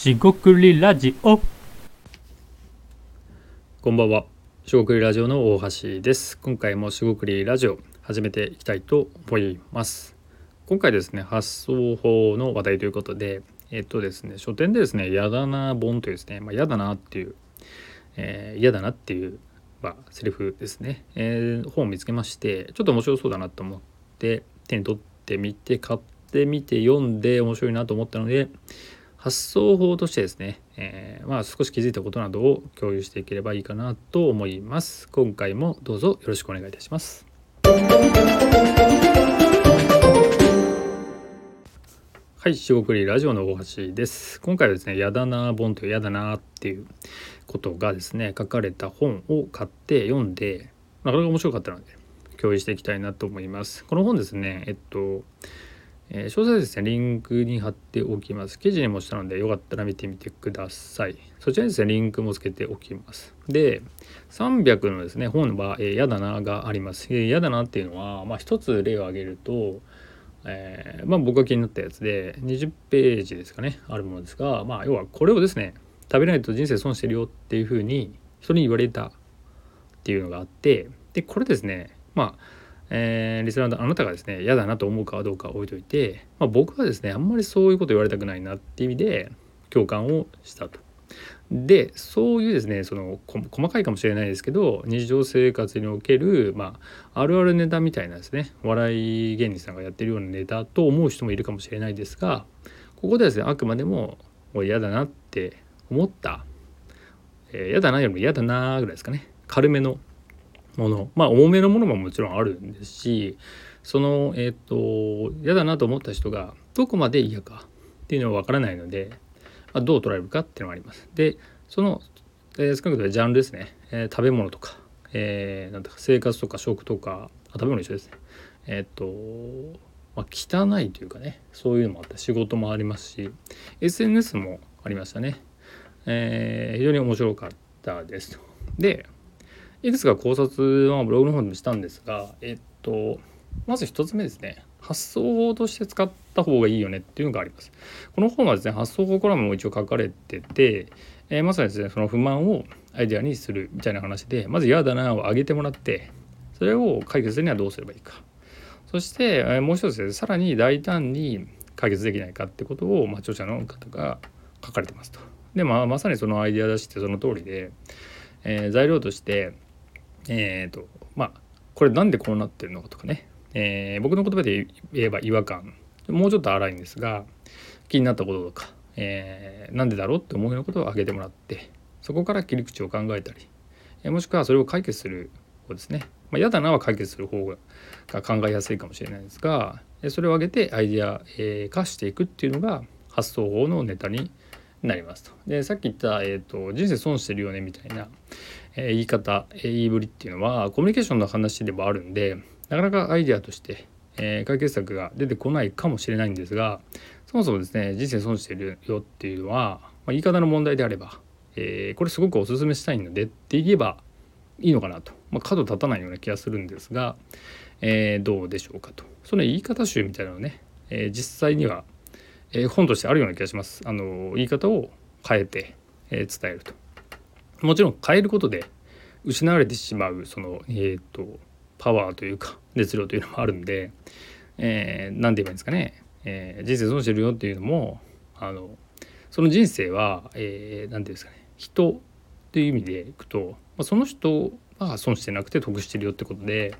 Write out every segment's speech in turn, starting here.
しごくりラジオこんばんは。しごくりラジオの大橋です。今回もしごくりラジオ始めていきたいと思います。今回ですね、発想法の話題ということで、えっとですね、書店でですね、やだな本というですね、まあ、やだなっていう、えー嫌だなっていう、まあ、セリフですね、えー本を見つけまして、ちょっと面白そうだなと思って、手に取ってみて、買ってみて、読んで面白いなと思ったので、発想法としてですね、えーまあ少し気づいたことなどを共有していければいいかなと思います。今回もどうぞよろしくお願いいたします。はい、しごくりラジオの大橋です。今回はですね、やだな本というやだなっていうことがですね、書かれた本を買って読んで、なかなか面白かったので共有していきたいなと思います。この本ですね、えっと、えー詳細ですねリンクに貼っておきます。記事にもしたのでよかったら見てみてください。そちらにですねリンクもつけておきます。で300のですね本は「えーやだな」があります。えーやだなっていうのはまあ一つ例を挙げるとえーまあ僕が気になったやつで20ページですかねあるものですがまあ要はこれをですね食べないと人生損してるよっていうふうに人に言われたっていうのがあってでこれですねまあえーリスナーのあなたがですね嫌だなと思うかどうか置いといて、まあ、僕はですねあんまりそういうこと言われたくないなっていう意味で共感をしたと。でそういうですねその細かいかもしれないですけど日常生活における、まあ、あるあるネタみたいなですね笑い芸人さんがやってるようなネタと思う人もいるかもしれないですがここではですねあくまでももう嫌だなって思った、えー嫌だなよりも嫌だなぐらいですかね軽めのものまあ重めのものももちろんあるんですしそのえっ、と嫌だなと思った人がどこまで嫌かっていうのは分からないので、まあ、どう捉えるかっていうのがあります。でその、えー少なくともジャンルですね、えー食べ物とか,、えーなんか生活とか食とかあ食べ物一緒ですねえっ、と、まあ、汚いというかねそういうのもあった仕事もありますし SNS もありましたね、えー非常に面白かったです。でいくつか考察はブログの方でもしたんですが、えっと、まず一つ目ですね。発想法として使った方がいいよねっていうのがあります。この本はですね、発想法コラムも一応書かれてて、えーまさにですね、その不満をアイデアにするみたいな話で、まず嫌だなを上げてもらって、それを解決するにはどうすればいいか。そして、えーもう一つですね、さらに大胆に解決できないかってことを、まあ、著者の方が書かれてますと。で、まあ、まさにそのアイデア出しってその通りで、えー材料として、えーとまあこれなんでこうなってるのかとかね、えー僕の言葉で言えば違和感。もうちょっと荒いんですが気になったこととか、えーなんでだろうって思うようなことを挙げてもらってそこから切り口を考えたり、えもしくはそれを解決する方ですね、まあ、嫌だなは解決する方が考えやすいかもしれないですがそれを挙げてアイデア、化していくっていうのが発想法のネタになりますと。でさっき言った、えーと「人生損してるよね」みたいな、え言い方、え言いぶりっていうのはコミュニケーションの話でもあるんでなかなかアイデアとして、え解決策が出てこないかもしれないんですがそもそもですね人生損してるよっていうのは、ま、言い方の問題であれば、えこれすごくお勧めしたいのでって言えばいいのかなと、まあ、角立たないような気がするんですが、えーどうでしょうかとその言い方集みたいなのね、えー実際には、えー本としてあるような気がします。あの言い方を変えて、え伝えると。もちろん変えることで失われてしまうその、えー、とパワーというか熱量というのもあるんで、えー、て言えばいいんですかね、えー人生損してるよっていうのもあのその人生は、えー、ていうんですかね。人っていう意味でいくと、まあ、その人は損してなくて得してるよってことで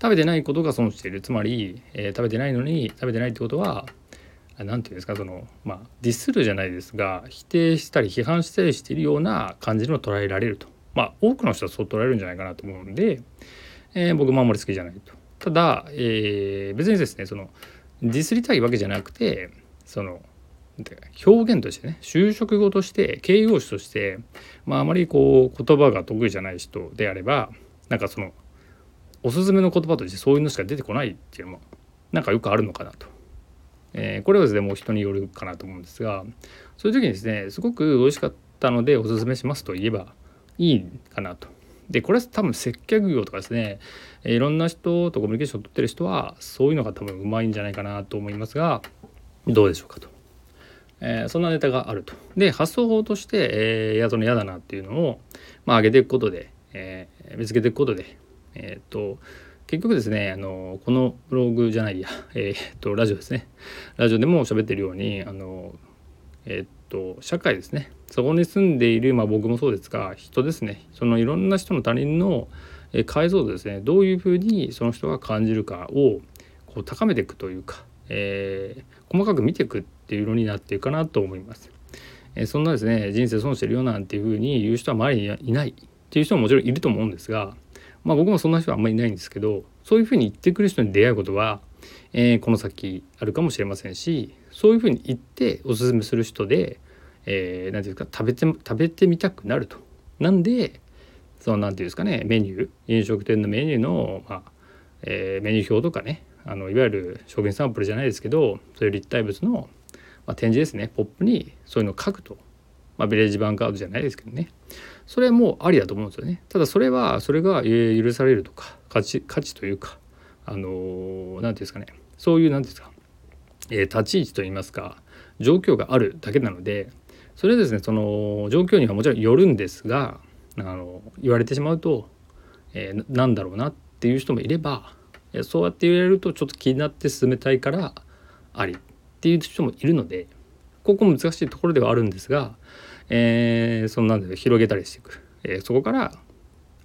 食べてないことが損してる。つまり、えー食べてないのに食べてないってことはあなんていうんですかそのまあディスるじゃないですが否定したり批判したりしているような感じの捉えられるとまあ多くの人はそう捉えるんじゃないかなと思うんで、えー僕もあんまり好きじゃないとただ、えー別にですねそのディスりたいわけじゃなくてその表現としてね就職語として形容詞として、まあ、あまりこう言葉が得意じゃない人であればなんかそのおすすめの言葉としてそういうのしか出てこないっていうのもなんかよくあるのかなと。えーこれはですねもう人によるかなと思うんですがそういう時にですねすごく美味しかったのでおすすめしますと言えばいいかなと。でこれは多分接客業とかですねいろんな人とコミュニケーションを取ってる人はそういうのが多分うまいんじゃないかなと思いますがどうでしょうかと。えー、そんなネタがあると。で発想法として、えー、やその嫌だなっていうのを、まあ、上げていくことで、えー、見つけていくことで、えっ、と結局ですねあのこのブログじゃないや、えっとラジオですね。ラジオでも喋ってるようにあのえっと社会ですね。そこに住んでいる、まあ、僕もそうですが人ですね。そのいろんな人の他人の解像度ですね。どういうふうにその人が感じるかをこう高めていくというか、えー、細かく見ていくっていうのになっていくかなと思います。え、そんなですね人生損してるよなんていうふうに言う人は周りにいない。っていう人ももちろんいると思うんですがまあ僕もそんな人はあんまりいないんですけどそういうふうに言ってくる人に出会うことは、えー、この先あるかもしれませんしそういうふうに言っておすすめする人で何、えー、て言うか食べて食べてみたくなると。なんでその何て言うんですかねメニュー飲食店のメニューの、まあえー、メニュー表とかねあのいわゆる食品サンプルじゃないですけどそういう立体物の、まあ、展示ですねポップにそういうのを書くと、まあ、ビレッジバンカードじゃないですけどね。それもありだと思うんですよね。ただそれはそれが許されるとか価値価値というかあの何、ー、て言うんですかね。そういう何て言うんですか、えー、立ち位置といいますか状況があるだけなのでそれですねその状況にはもちろんよるんですがあの言われてしまうと、えー、なんだろうなっていう人もいればそうやって言われるとちょっと気になって進めたいからありっていう人もいるのでここ難しいところではあるんですが、えー、そんなんで広げたりしていく、えー、そこから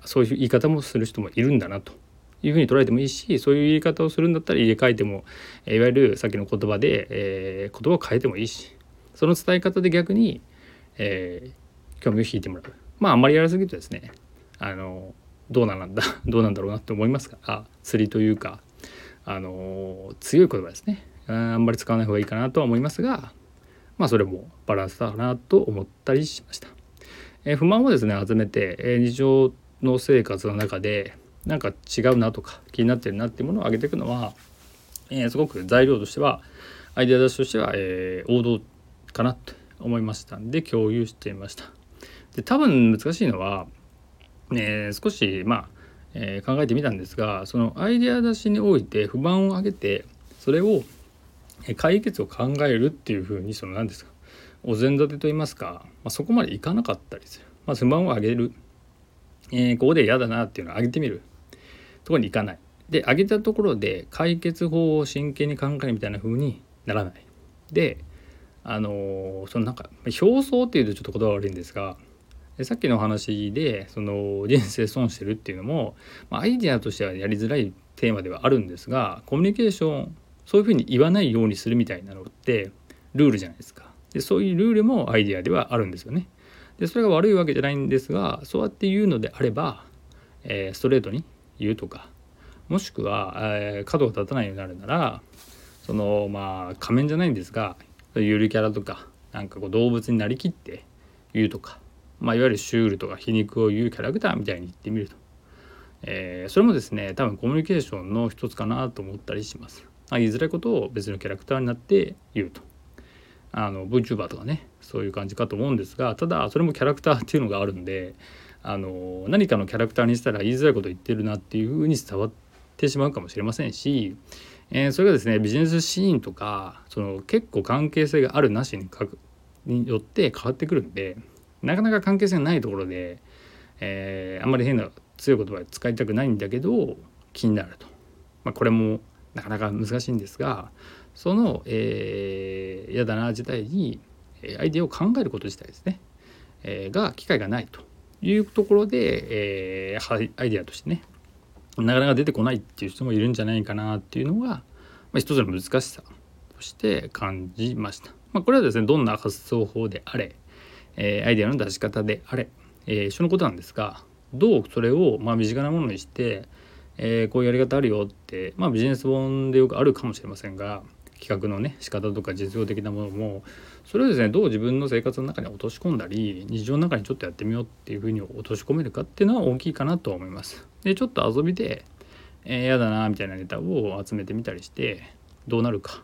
そういう言い方もする人もいるんだなというふうに捉えてもいいしそういう言い方をするんだったら入れ替えても、いわゆるさっきの言葉で、えー、言葉を変えてもいいしその伝え方で逆に、えー、興味を引いてもらう。まああんまりやりすぎるとですねあのどうなんだ どうなんだろうなって思いますから釣りというかあの強い言葉ですね。あんまり使わない方がいいかなとは思いますがまあそれもバランスだなと思ったりしました。えー、不満をですね集めて、えー、日常の生活の中でなんか違うなとか気になってるなっていうものを上げていくのは、えー、すごく材料としてはアイデア出しとしては、え、王道かなと思いましたんで共有してみました。で多分難しいのは、え、少しまあ、え、考えてみたんですがそのアイデア出しにおいて不満を上げてそれを解決を考えるっていうふうにその何ですかお膳立てと言いますか、まあ、そこまでいかなかったりする、まあ、不満を上げる、えー、ここで嫌だなっていうのを上げてみる。ところに行かない。で上げたところで解決法を真剣に考えるみたいな風にならない。であのそのなんか表層っていうとちょっと言葉悪いんですがさっきの話でその人生損してるっていうのも、まあ、アイデアとしてはやりづらいテーマではあるんですがコミュニケーションそういうふうに言わないようにするみたいなのってルールじゃないですか。でそういうルールもアイデアではあるんですよね。でそれが悪いわけじゃないんですがそうやって言うのであれば、えー、ストレートに言うとかもしくは、えー、角が立たないようになるならそのまあ仮面じゃないんですがゆるキャラとかなんかこう動物になりきって言うとか、まあ、いわゆるシュールとか皮肉を言うキャラクターみたいに言ってみると、えー、それもですね多分コミュニケーションの一つかなと思ったりします。あ、言いづらいことを別のキャラクターになって言うと。あの VTuber とかねそういう感じかと思うんですがただそれもキャラクターっていうのがあるんであの何かのキャラクターにしたら言いづらいこと言ってるなっていうふうに伝わってしまうかもしれませんしえー、それがですねビジネスシーンとかその結構関係性があるなしにかくによって変わってくるんでなかなか関係性がないところで、えー、あんまり変な強い言葉使いたくないんだけど気になると、まあ、これもなかなか難しいんですがその、えー、嫌だな自体にアイデアを考えること自体ですね、えー、が機会がないというところで、えー、アイデアとしてねなかなか出てこないっていう人もいるんじゃないかなっていうのが、まあ、一つの難しさとして感じました。まあ、これはですねどんな発想法であれ、えー、アイデアの出し方であれ、えー、一緒のことなんですがどうそれをまあ身近なものにして、えー、こういうやり方あるよって、まあ、ビジネス本でよくあるかもしれませんが企画のね仕方とか実用的なものもそれをですねどう自分の生活の中に落とし込んだり日常の中にちょっとやってみようっていうふうに落とし込めるかっていうのは大きいかなと思います。でちょっと遊びでえー、やだなみたいなネタを集めてみたりしてどうなるか。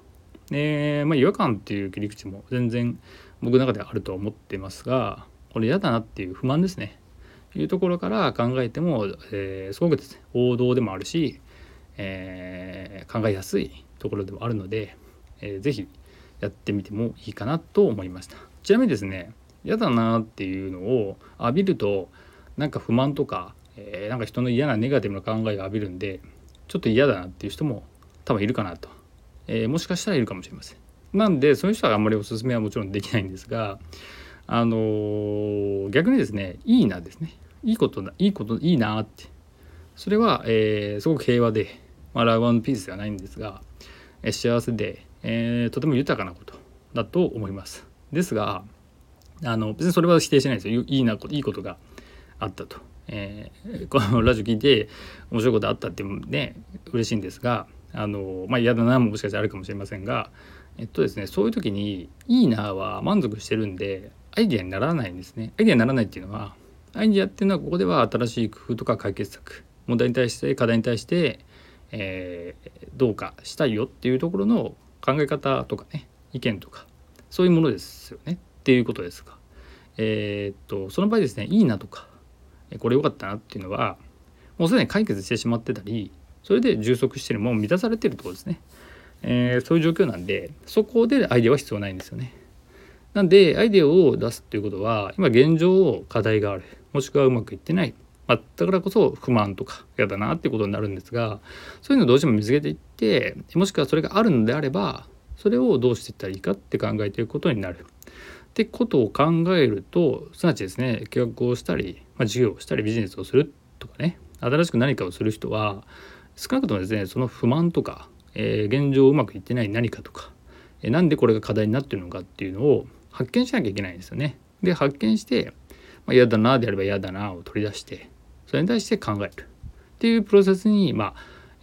でまあ違和感っていう切り口も全然僕の中ではあると思ってますがこれ嫌だなっていう不満ですね。いうところから考えても、えー、すごくですね王道でもあるし、えー、考えやすいところでもあるので、えー、ぜひやってみてもいいかなと思いました。ちなみにですね嫌だなっていうのを浴びるとなんか不満とか、えー、なんか人の嫌なネガティブな考えが浴びるんでちょっと嫌だなっていう人も多分いるかなと、えー、もしかしたらいるかもしれません。なんでそういう人はあんまりおすすめはもちろんできないんですがあのー、逆にですねいいなですね。いいことだいいこといいなって。それは、えー、すごく平和で、まあ、ラブピースではないんですが、えー、幸せで、えー、とても豊かなことだと思います。ですがあの別にそれは否定しないですよ。いいなこといいことがあったと、えー、このラジオ聞いて面白いことあったってね嬉しいんですがあのまあ嫌だなももしかしたらあるかもしれませんがえっとですねそういう時に「いいな」は満足してるんでアイデアにならないんですね。アイデアにならないっていうのはアイディアっていうのはここでは新しい工夫とか解決策問題に対して課題に対して、えー、どうかしたいよっていうところの考え方とかね意見とかそういうものですよね。っていうことですがえー、っとその場合ですねいいなとかこれ良かったなっていうのはもうすでに解決してしまってたりそれで充足してるもう満たされてるところですね、えー、そういう状況なんでそこでアイデアは必要ないんですよね。なんでアイデアを出すっていうことは今現状課題があるもしくはうまくいってない、まあ、だからこそ不満とか嫌だなってことになるんですがそういうのをどうしても見つけていってもしくはそれがあるのであればそれをどうしていったらいいかって考えていくことになる。ってことを考えるとすなわちですね計画をしたり、まあ、事業をしたりビジネスをするとかね新しく何かをする人は少なくともですねその不満とか、えー、現状うまくいってない何かとか、えー、なんでこれが課題になってるのかっていうのを発見しなきゃいけないんですよね。で発見して、まあ、嫌だなであれば嫌だなを取り出してそれに対して考えるっていうプロセスにまあ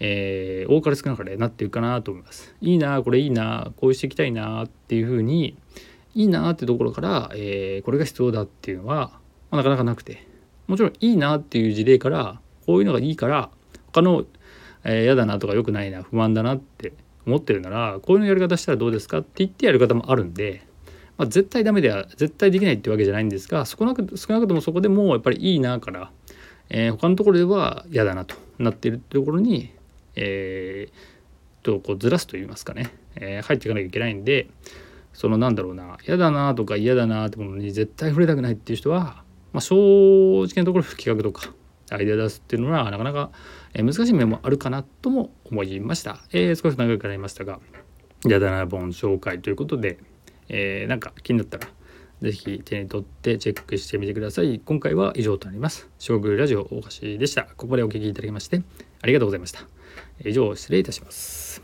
えー、多かれ少なかれなっていくかなと思います。いいなこれいいなこうしていきたいなっていうふうにいいなってところから、えー、これが必要だっていうのは、まあ、なかなかなくてもちろんいいなっていう事例からこういうのがいいから他の嫌、えー、だなとか良くないな不満だなって思ってるならこういうのやり方したらどうですかって言ってやる方もあるんでまあ、絶対ダメでは絶対できないってわけじゃないんですが少なく少なくともそこでもやっぱりいいなから、えー、他のところでは嫌だなとなっているところに、えー、とこうずらすといいますかね、えー、入っていかなきゃいけないんでそのなんだろうな嫌だなとか嫌だなってものに絶対触れたくないっていう人は、まあ、正直なところ企画とかアイデア出すっていうのはなかなか難しい面もあるかなとも思いました。えー、少し長くなりましたが嫌だな本紹介ということでえー、なんか気になったら是非手に取ってチェックしてみてください。今回は以上となります。将軍ラジオ大橋でした。ここまでお聴きいただきましてありがとうございました。以上失礼いたします。